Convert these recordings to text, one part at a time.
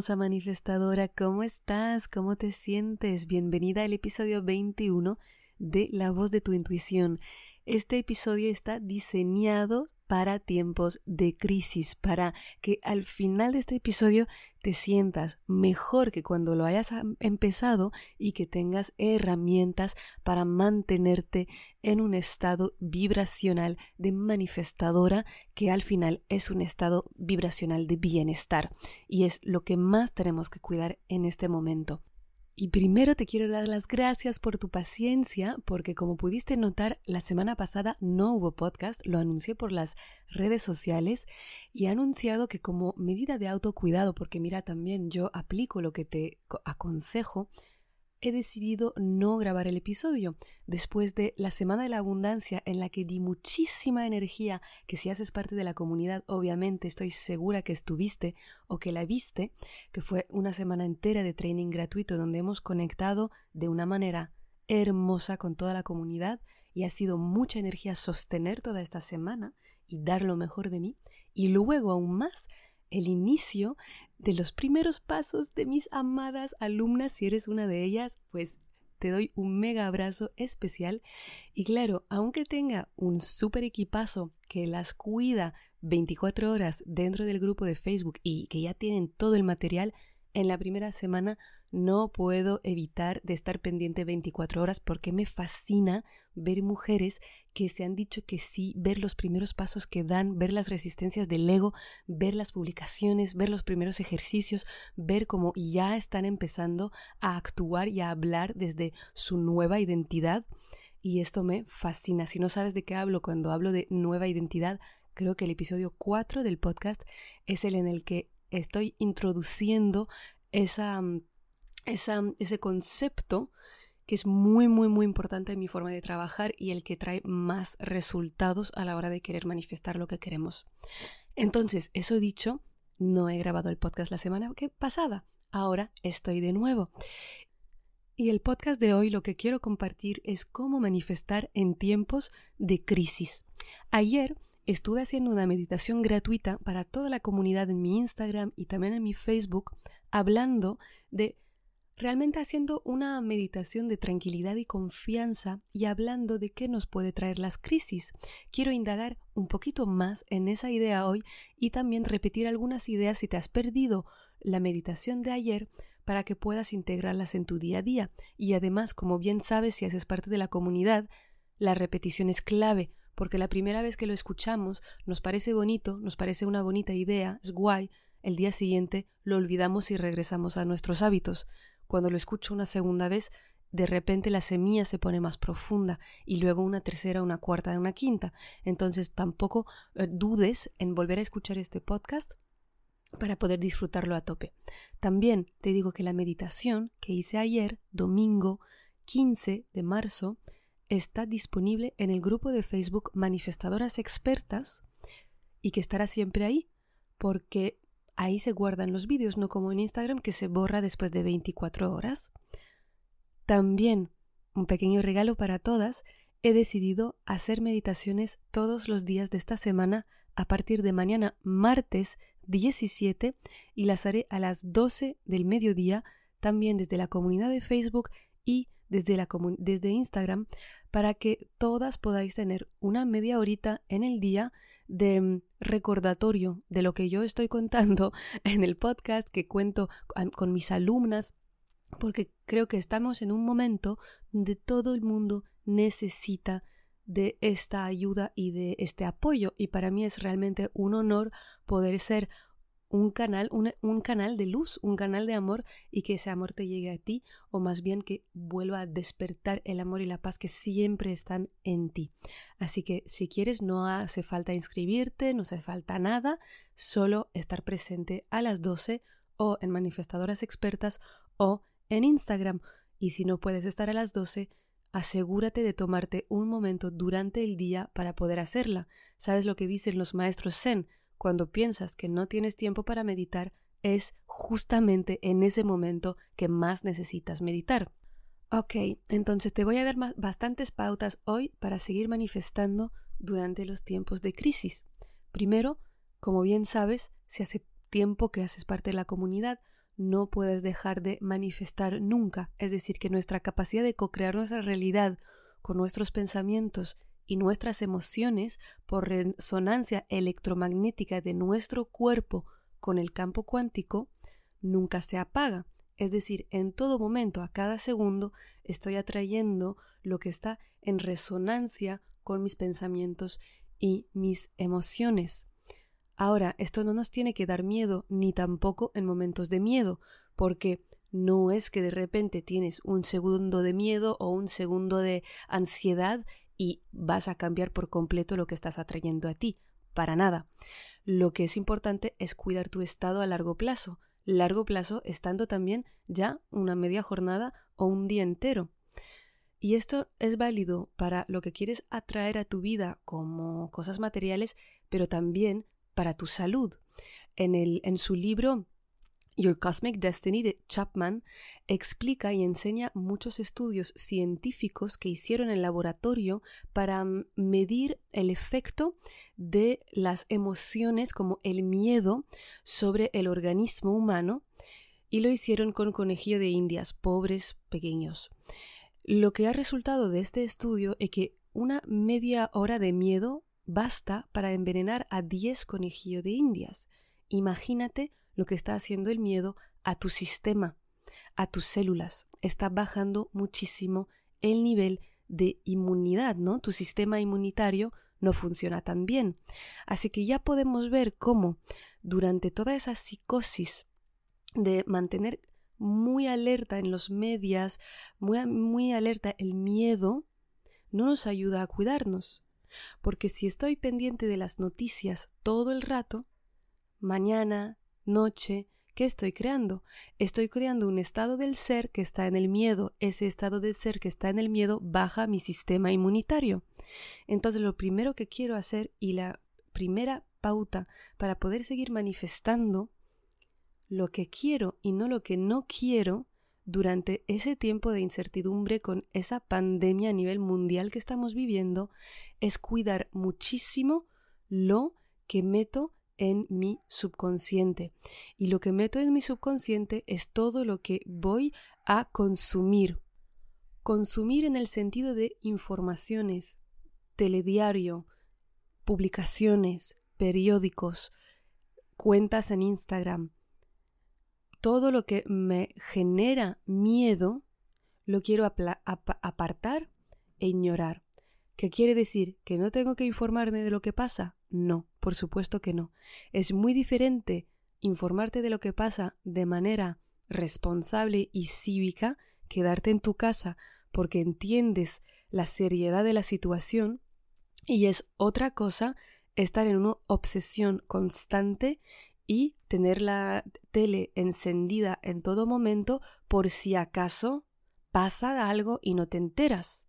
Hermosa manifestadora, ¿cómo estás? ¿Cómo te sientes? Bienvenida al episodio 21 de La voz de tu intuición. Este episodio está diseñado para tiempos de crisis, para que al final de este episodio te sientas mejor que cuando lo hayas empezado y que tengas herramientas para mantenerte en un estado vibracional de manifestadora que al final es un estado vibracional de bienestar y es lo que más tenemos que cuidar en este momento. Y primero te quiero dar las gracias por tu paciencia, porque como pudiste notar, la semana pasada no hubo podcast, lo anuncié por las redes sociales y he anunciado que como medida de autocuidado, porque mira, también yo aplico lo que te aconsejo, he decidido no grabar el episodio después de la Semana de la Abundancia en la que di muchísima energía, que si haces parte de la comunidad obviamente estoy segura que estuviste o que la viste, que fue una semana entera de training gratuito donde hemos conectado de una manera hermosa con toda la comunidad y ha sido mucha energía sostener toda esta semana y dar lo mejor de mí y luego aún más el inicio de los primeros pasos de mis amadas alumnas. Si eres una de ellas, pues te doy un mega abrazo especial. Y claro, aunque tenga un súper equipazo que las cuida 24 horas dentro del grupo de Facebook y que ya tienen todo el material, en la primera semana no puedo evitar de estar pendiente 24 horas porque me fascina ver mujeres que se han dicho que sí, ver los primeros pasos que dan, ver las resistencias del ego, ver las publicaciones, ver los primeros ejercicios, ver cómo ya están empezando a actuar y a hablar desde su nueva identidad. Y esto me fascina. Si no sabes de qué hablo cuando hablo de nueva identidad, creo que el episodio 4 del podcast es el en el que estoy introduciendo esa ese concepto que es muy, muy, muy importante en mi forma de trabajar y el que trae más resultados a la hora de querer manifestar lo que queremos. Entonces, eso dicho, no he grabado el podcast la semana pasada. Ahora estoy de nuevo. Y el podcast de hoy lo que quiero compartir es cómo manifestar en tiempos de crisis. Ayer estuve haciendo una meditación gratuita para toda la comunidad en mi Instagram y también en mi Facebook, hablando de realmente haciendo una meditación de tranquilidad y confianza y hablando de qué nos puede traer las crisis. Quiero indagar un poquito más en esa idea hoy y también repetir algunas ideas si te has perdido la meditación de ayer para que puedas integrarlas en tu día a día. Y además, como bien sabes si haces parte de la comunidad, la repetición es clave, porque la primera vez que lo escuchamos nos parece bonito, nos parece una bonita idea, es guay, el día siguiente lo olvidamos y regresamos a nuestros hábitos. Cuando lo escucho una segunda vez, de repente la semilla se pone más profunda y luego una tercera, una cuarta, una quinta. Entonces tampoco eh, dudes en volver a escuchar este podcast para poder disfrutarlo a tope. También te digo que la meditación que hice ayer, domingo 15 de marzo, está disponible en el grupo de Facebook Manifestadoras Expertas y que estará siempre ahí, porque Ahí se guardan los vídeos, no como en Instagram que se borra después de 24 horas. También, un pequeño regalo para todas, he decidido hacer meditaciones todos los días de esta semana a partir de mañana martes 17 y las haré a las 12 del mediodía también desde la comunidad de Facebook y desde, la desde Instagram para que todas podáis tener una media horita en el día de mm, recordatorio de lo que yo estoy contando en el podcast que cuento con mis alumnas, porque creo que estamos en un momento donde todo el mundo necesita de esta ayuda y de este apoyo y para mí es realmente un honor poder ser un canal, un, canal de luz, un canal de amor y que ese amor te llegue a ti o más bien que vuelva a despertar el amor y la paz que siempre están en ti. Así que si quieres no hace falta inscribirte, no hace falta nada, solo estar presente a las 12 o en manifestadoras expertas o en Instagram. Y si no puedes estar a las 12, asegúrate de tomarte un momento durante el día para poder hacerla. ¿Sabes lo que dicen los maestros Zen? Cuando piensas que no tienes tiempo para meditar, es justamente en ese momento que más necesitas meditar. Ok, entonces te voy a dar bastantes pautas hoy para seguir manifestando durante los tiempos de crisis. Primero, como bien sabes, si hace tiempo que haces parte de la comunidad, no puedes dejar de manifestar nunca, es decir, que nuestra capacidad de co-crear nuestra realidad con nuestros pensamientos y nuestras emociones por resonancia electromagnética de nuestro cuerpo con el campo cuántico nunca se apaga. Es decir, en todo momento, a cada segundo, estoy atrayendo lo que está en resonancia con mis pensamientos y mis emociones. Ahora, esto no nos tiene que dar miedo, ni tampoco en momentos de miedo, porque no es que de repente tienes un segundo de miedo o un segundo de ansiedad y vas a cambiar por completo lo que estás atrayendo a ti. Para nada. Lo que es importante es cuidar tu estado a largo plazo. Largo plazo estando también ya una media jornada o un día entero. Y esto es válido para lo que quieres atraer a tu vida como cosas materiales, pero también para tu salud. En, el, en su libro Your Cosmic Destiny de Chapman explica y enseña muchos estudios científicos que hicieron en laboratorio para mm, medir el efecto de las emociones como el miedo sobre el organismo humano y lo hicieron con conejillo de indias, pobres, pequeños. Lo que ha resultado de este estudio es que una media hora de miedo basta para envenenar a 10 conejillos de indias. Imagínate lo que está haciendo el miedo a tu sistema, a tus células. Está bajando muchísimo el nivel de inmunidad, ¿no? Tu sistema inmunitario no funciona tan bien. Así que ya podemos ver cómo durante toda esa psicosis de mantener muy alerta en los medios, muy, muy alerta el miedo, no nos ayuda a cuidarnos. Porque si estoy pendiente de las noticias todo el rato, mañana, noche, ¿qué estoy creando? Estoy creando un estado del ser que está en el miedo. Ese estado del ser que está en el miedo baja mi sistema inmunitario. Entonces lo primero que quiero hacer y la primera pauta para poder seguir manifestando lo que quiero y no lo que no quiero durante ese tiempo de incertidumbre con esa pandemia a nivel mundial que estamos viviendo es cuidar muchísimo lo que meto en mi subconsciente. Y lo que meto en mi subconsciente es todo lo que voy a consumir. Consumir en el sentido de informaciones, telediario, publicaciones, periódicos, cuentas en Instagram, todo lo que me genera miedo lo quiero apartar e ignorar. ¿Qué quiere decir? ¿Que no tengo que informarme de lo que pasa? No, por supuesto que no. Es muy diferente informarte de lo que pasa de manera responsable y cívica quedarte en tu casa porque entiendes la seriedad de la situación y es otra cosa estar en una obsesión constante y tener la tele encendida en todo momento por si acaso pasa algo y no te enteras.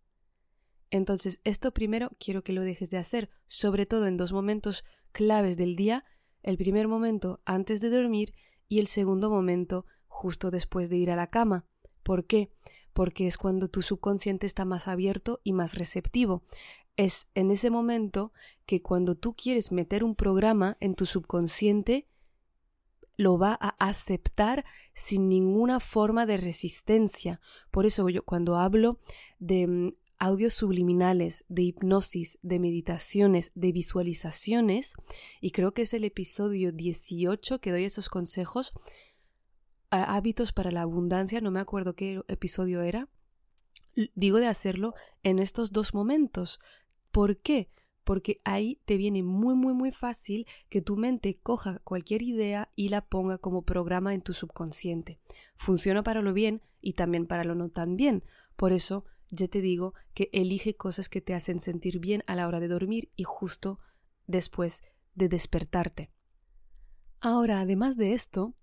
Entonces, esto primero quiero que lo dejes de hacer, sobre todo en dos momentos claves del día, el primer momento antes de dormir y el segundo momento justo después de ir a la cama. ¿Por qué? Porque es cuando tu subconsciente está más abierto y más receptivo. Es en ese momento que cuando tú quieres meter un programa en tu subconsciente, lo va a aceptar sin ninguna forma de resistencia. Por eso yo cuando hablo de mm, audios subliminales, de hipnosis, de meditaciones, de visualizaciones, y creo que es el episodio 18 que doy esos consejos, hábitos para la abundancia, no me acuerdo qué episodio era, digo de hacerlo en estos dos momentos. ¿Por qué? porque ahí te viene muy muy muy fácil que tu mente coja cualquier idea y la ponga como programa en tu subconsciente. Funciona para lo bien y también para lo no tan bien. Por eso ya te digo que elige cosas que te hacen sentir bien a la hora de dormir y justo después de despertarte. Ahora, además de esto,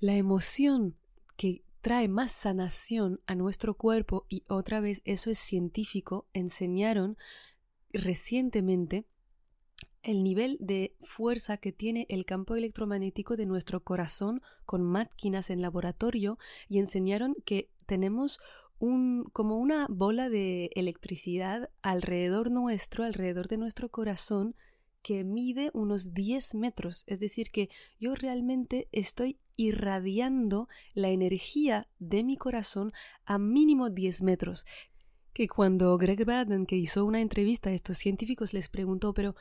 la emoción que trae más sanación a nuestro cuerpo y otra vez eso es científico, enseñaron recientemente el nivel de fuerza que tiene el campo electromagnético de nuestro corazón con máquinas en laboratorio y enseñaron que tenemos como una bola de electricidad alrededor nuestro, alrededor de nuestro corazón, que mide unos 10 metros. Es decir, que yo realmente estoy irradiando la energía de mi corazón a mínimo 10 metros. Que cuando Greg Braden, que hizo una entrevista a estos científicos, les preguntó, pero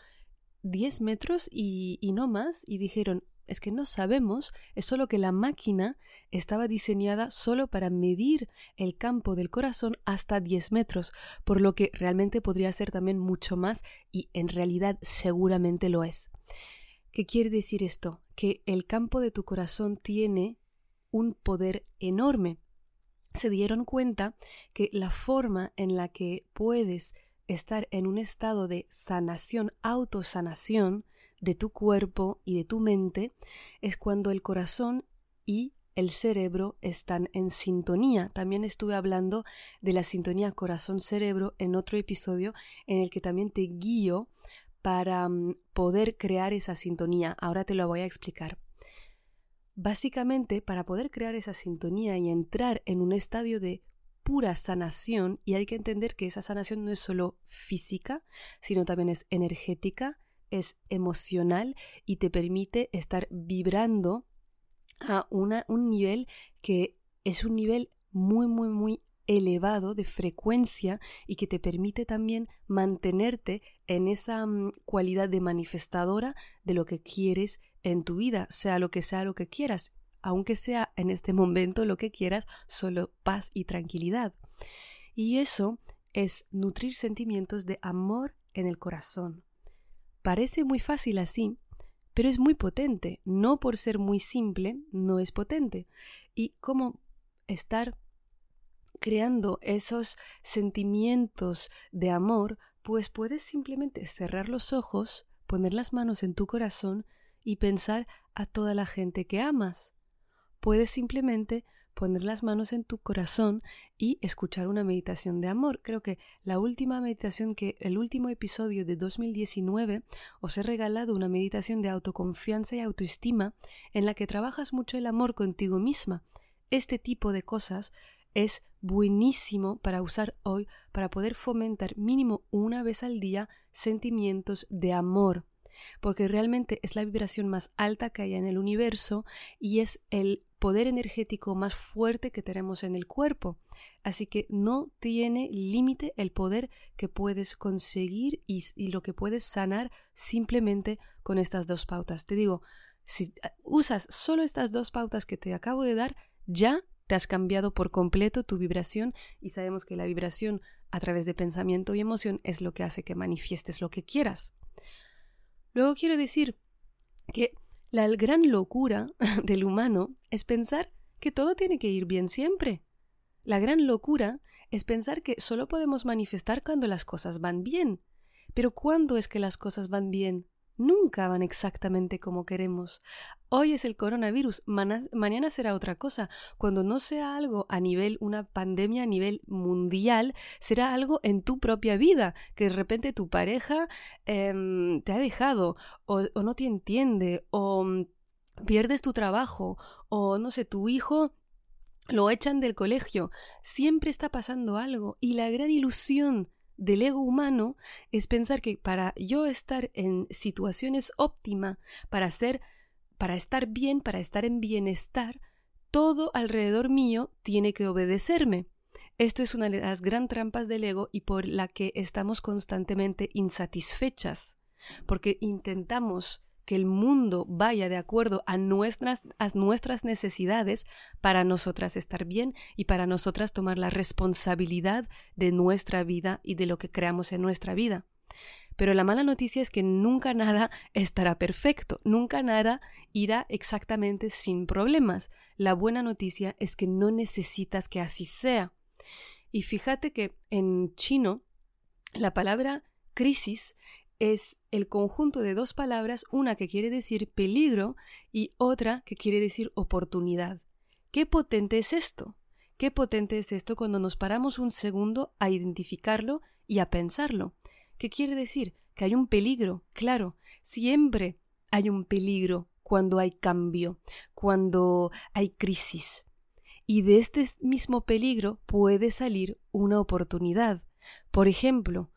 10 metros y, y no más, y dijeron, es que no sabemos, es solo que la máquina estaba diseñada solo para medir el campo del corazón hasta 10 metros, por lo que realmente podría ser también mucho más y en realidad seguramente lo es. ¿Qué quiere decir esto? Que el campo de tu corazón tiene un poder enorme. Se dieron cuenta que la forma en la que puedes estar en un estado de sanación, autosanación, de tu cuerpo y de tu mente es cuando el corazón y el cerebro están en sintonía. También estuve hablando de la sintonía corazón-cerebro en otro episodio en el que también te guío para mm, poder crear esa sintonía. Ahora te lo voy a explicar. Básicamente, para poder crear esa sintonía y entrar en un estadio de pura sanación, y hay que entender que esa sanación no es solo física, sino también es energética, es emocional y te permite estar vibrando a una, un nivel que es un nivel muy, muy, muy elevado de frecuencia y que te permite también mantenerte en esa mm, cualidad de manifestadora de lo que quieres en tu vida, sea lo que sea lo que quieras, aunque sea en este momento lo que quieras, solo paz y tranquilidad. Y eso es nutrir sentimientos de amor en el corazón, Parece muy fácil así, pero es muy potente. No por ser muy simple, no es potente. Y cómo estar creando esos sentimientos de amor, pues puedes simplemente cerrar los ojos, poner las manos en tu corazón y pensar a toda la gente que amas. Puedes simplemente poner las manos en tu corazón y escuchar una meditación de amor. Creo que la última meditación que el último episodio de 2019 os he regalado una meditación de autoconfianza y autoestima en la que trabajas mucho el amor contigo misma. Este tipo de cosas es buenísimo para usar hoy para poder fomentar mínimo una vez al día sentimientos de amor porque realmente es la vibración más alta que hay en el universo y es el poder energético más fuerte que tenemos en el cuerpo. Así que no tiene límite el poder que puedes conseguir y, lo que puedes sanar simplemente con estas dos pautas. Te digo, si ah, usas solo estas dos pautas que te acabo de dar, ya te has cambiado por completo tu vibración y sabemos que la vibración a través de pensamiento y emoción es lo que hace que manifiestes lo que quieras. Luego quiero decir que la gran locura del humano es pensar que todo tiene que ir bien siempre. La gran locura es pensar que solo podemos manifestar cuando las cosas van bien. Pero ¿cuándo es que las cosas van bien? Nunca van exactamente como queremos. Hoy es el coronavirus, mañana será otra cosa. Cuando no sea algo a nivel, una pandemia a nivel mundial, será algo en tu propia vida, que de repente tu pareja em, te ha dejado o, o no te entiende o mm, pierdes tu trabajo o no sé, tu hijo lo echan del colegio. Siempre está pasando algo y la gran ilusión del ego humano es pensar que para yo estar en situaciones óptimas, para ser, para estar bien, para estar en bienestar, todo alrededor mío tiene que obedecerme. Esto es una de las gran trampas del ego y por la que estamos constantemente insatisfechas, porque intentamos que el mundo vaya de acuerdo a nuestras, a nuestras necesidades para nosotras estar bien y para nosotras tomar la responsabilidad de nuestra vida y de lo que creamos en nuestra vida. Pero la mala noticia es que nunca nada estará perfecto, nunca nada irá exactamente sin problemas. La buena noticia es que no necesitas que así sea. Y fíjate que en chino la palabra crisis es el conjunto de dos palabras, una que quiere decir peligro y otra que quiere decir oportunidad. qué potente es esto. Qué potente es esto cuando nos paramos un segundo a identificarlo y a pensarlo. ¿Qué quiere decir? Que hay un peligro, claro, siempre hay un peligro cuando hay cambio, cuando hay crisis. Y de este mismo peligro puede salir una oportunidad. Por ejemplo,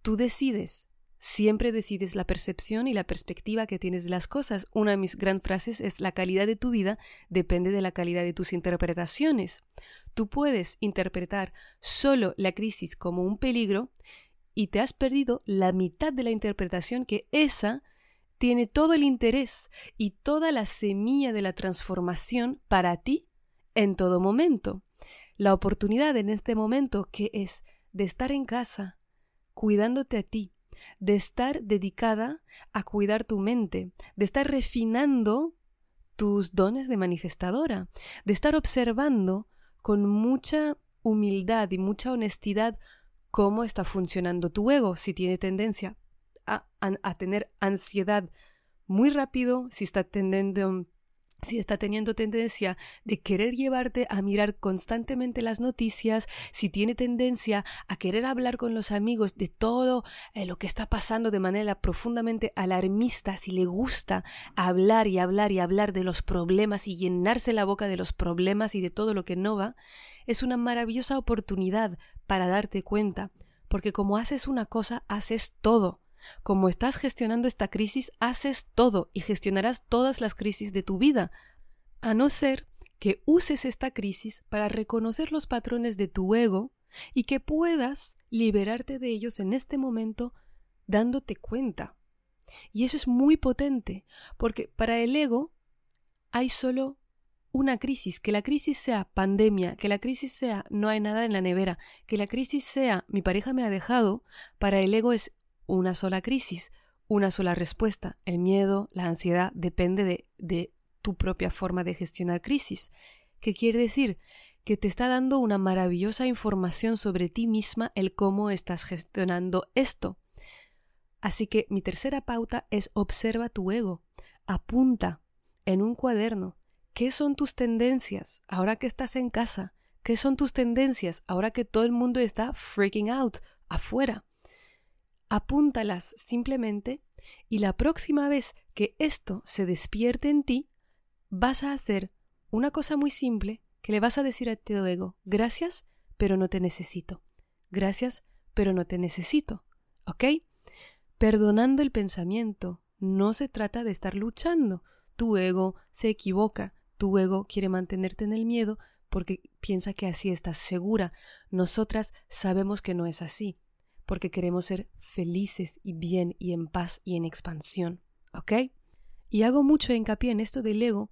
tú decides, siempre decides la percepción y la perspectiva que tienes de las cosas. Una de mis grandes frases es la calidad de tu vida depende de la calidad de tus interpretaciones. Tú puedes interpretar solo la crisis como un peligro y te has perdido la mitad de la interpretación que esa tiene todo el interés y toda la semilla de la transformación para ti en todo momento. La oportunidad en este momento que es de estar en casa, cuidándote a ti, de estar dedicada a cuidar tu mente, de estar refinando tus dones de manifestadora, de estar observando con mucha humildad y mucha honestidad cómo está funcionando tu ego, si tiene tendencia a, tener ansiedad muy rápido, si está tendiendo si está teniendo tendencia de querer llevarte a mirar constantemente las noticias, si tiene tendencia a querer hablar con los amigos de todo eh, lo que está pasando de manera profundamente alarmista, si le gusta hablar y hablar y hablar de los problemas y llenarse la boca de los problemas y de todo lo que no va, es una maravillosa oportunidad para darte cuenta, porque como haces una cosa, haces todo. Como estás gestionando esta crisis, haces todo y gestionarás todas las crisis de tu vida, a no ser que uses esta crisis para reconocer los patrones de tu ego y que puedas liberarte de ellos en este momento dándote cuenta. Y eso es muy potente, porque para el ego hay solo una crisis, que la crisis sea pandemia, que la crisis sea no hay nada en la nevera, que la crisis sea mi pareja me ha dejado, para el ego es una sola crisis, una sola respuesta. El miedo, la ansiedad, depende de, de tu propia forma de gestionar crisis. ¿Qué quiere decir? Que te está dando una maravillosa información sobre ti misma, el cómo estás gestionando esto. Así que mi tercera pauta es observa tu ego. Apunta en un cuaderno qué son tus tendencias ahora que estás en casa. ¿Qué son tus tendencias ahora que todo el mundo está freaking out afuera? Apúntalas simplemente y la próxima vez que esto se despierte en ti, vas a hacer una cosa muy simple que le vas a decir a tu ego, gracias, pero no te necesito. Gracias, pero no te necesito. ¿Ok? Perdonando el pensamiento, no se trata de estar luchando. Tu ego se equivoca, tu ego quiere mantenerte en el miedo porque piensa que así estás segura. Nosotras sabemos que no es así porque queremos ser felices y bien y en paz y en expansión. ¿Ok? Y hago mucho hincapié en esto del ego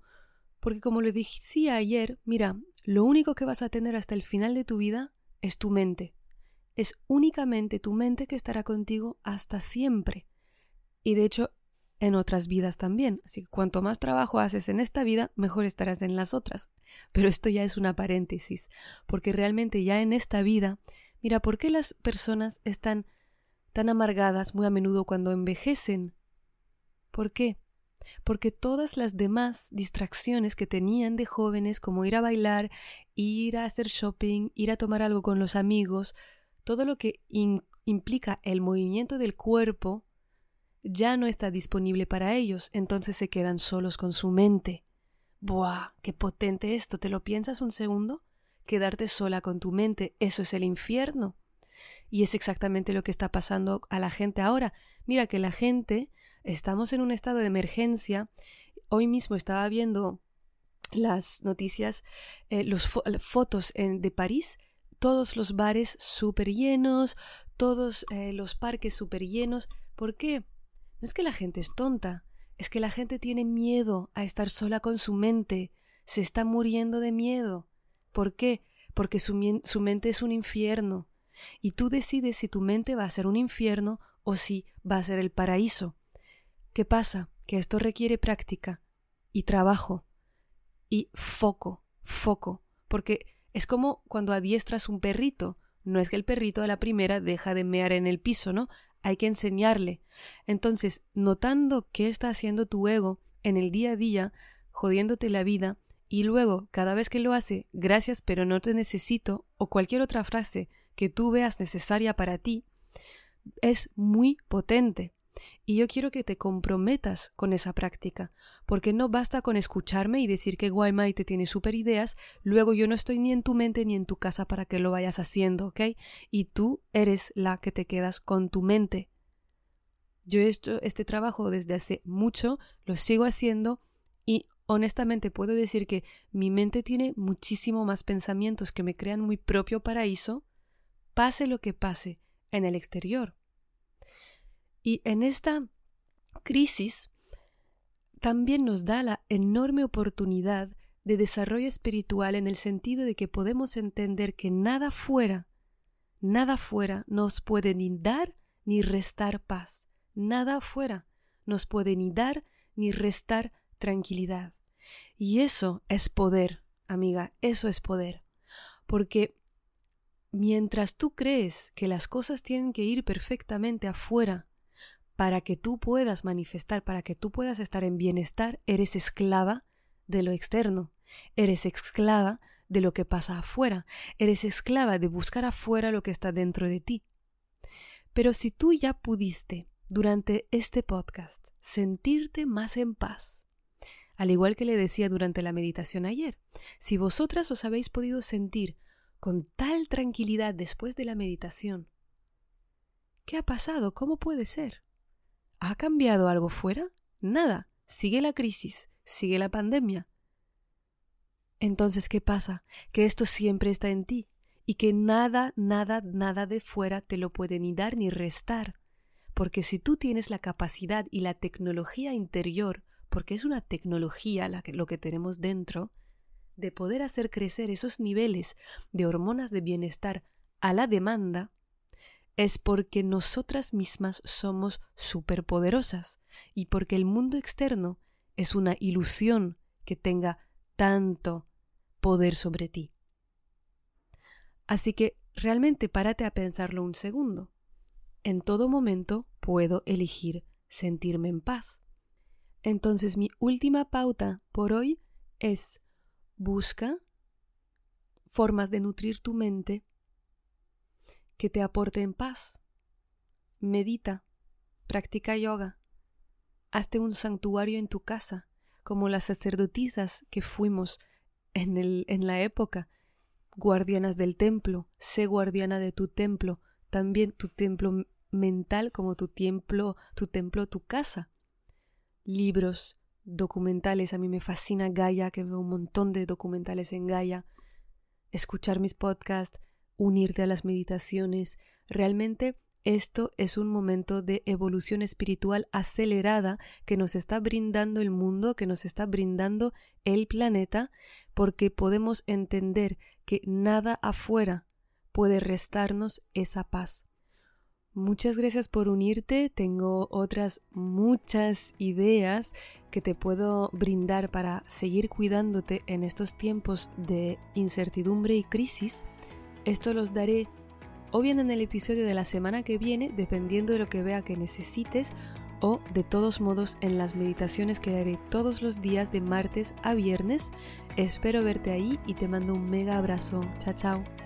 porque como lo decía ayer, mira, lo único que vas a tener hasta el final de tu vida es tu mente. Es únicamente tu mente que estará contigo hasta siempre. Y de hecho, en otras vidas también. Así que cuanto más trabajo haces en esta vida, mejor estarás en las otras. Pero esto ya es una paréntesis, porque realmente ya en esta vida Mira, ¿por qué las personas están tan amargadas muy a menudo cuando envejecen? ¿Por qué? Porque todas las demás distracciones que tenían de jóvenes, como ir a bailar, ir a hacer shopping, ir a tomar algo con los amigos, todo lo que implica el movimiento del cuerpo, ya no está disponible para ellos, entonces se quedan solos con su mente. ¡Buah! ¡Qué potente esto! ¿Te lo piensas un segundo? Quedarte sola con tu mente, eso es el infierno. Y es exactamente lo que está pasando a la gente ahora. Mira que la gente, estamos en un estado de emergencia. Hoy mismo estaba viendo las noticias, eh, las fotos de París, todos los bares súper llenos, todos eh, los parques súper llenos. ¿Por qué? No es que la gente es tonta, es que la gente tiene miedo a estar sola con su mente, se está muriendo de miedo. ¿Por qué? Porque su, mente es un infierno. Y tú decides si tu mente va a ser un infierno o si va a ser el paraíso. ¿Qué pasa? Que esto requiere práctica y trabajo y foco, foco, porque es como cuando adiestras un perrito. No es que el perrito a la primera deja de mear en el piso, ¿no? Hay que enseñarle. Entonces, notando qué está haciendo tu ego en el día a día, jodiéndote la vida, y luego cada vez que lo hace, gracias pero no te necesito o cualquier otra frase que tú veas necesaria para ti, es muy potente. Y yo quiero que te comprometas con esa práctica, porque no basta con escucharme y decir que Guaymai te tiene super ideas, luego yo no estoy ni en tu mente ni en tu casa para que lo vayas haciendo, ¿ok? Y tú eres la que te quedas con tu mente. Yo he hecho este trabajo desde hace mucho, lo sigo haciendo honestamente puedo decir que mi mente tiene muchísimo más pensamientos que me crean muy propio paraíso, pase lo que pase en el exterior. Y en esta crisis también nos da la enorme oportunidad de desarrollo espiritual en el sentido de que podemos entender que nada fuera, nada fuera nos puede ni dar ni restar paz, nada fuera nos puede ni dar ni restar tranquilidad. Y eso es poder, amiga, eso es poder. Porque mientras tú crees que las cosas tienen que ir perfectamente afuera para que tú puedas manifestar, para que tú puedas estar en bienestar, eres esclava de lo externo, eres esclava de lo que pasa afuera, eres esclava de buscar afuera lo que está dentro de ti. Pero si tú ya pudiste durante este podcast sentirte más en paz, al igual que le decía durante la meditación ayer, si vosotras os habéis podido sentir con tal tranquilidad después de la meditación, ¿qué ha pasado? ¿Cómo puede ser? ¿Ha cambiado algo fuera? Nada. Sigue la crisis, sigue la pandemia. Entonces, ¿qué pasa? Que esto siempre está en ti y que nada, nada, nada de fuera te lo puede ni dar ni restar. Porque si tú tienes la capacidad y la tecnología interior porque es una tecnología lo que tenemos dentro, de poder hacer crecer esos niveles de hormonas de bienestar a la demanda, es porque nosotras mismas somos superpoderosas y porque el mundo externo es una ilusión que tenga tanto poder sobre ti. Así que realmente párate a pensarlo un segundo. En todo momento puedo elegir sentirme en paz. Entonces mi última pauta por hoy es busca formas de nutrir tu mente que te aporten paz. Medita, practica yoga, hazte un santuario en tu casa, como las sacerdotisas que fuimos en, el, en la época, guardianas del templo, sé guardiana de tu templo, también tu templo mental como tu templo, tu templo, tu casa libros, documentales. A mí me fascina Gaia, que veo un montón de documentales en Gaia. Escuchar mis podcasts, unirte a las meditaciones. Realmente esto es un momento de evolución espiritual acelerada que nos está brindando el mundo, que nos está brindando el planeta, porque podemos entender que nada afuera puede restarnos esa paz. Muchas gracias por unirte. Tengo otras muchas ideas que te puedo brindar para seguir cuidándote en estos tiempos de incertidumbre y crisis. Esto los daré o bien en el episodio de la semana que viene, dependiendo de lo que vea que necesites, o de todos modos en las meditaciones que haré todos los días de martes a viernes. Espero verte ahí y te mando un mega abrazo. Chao, chao.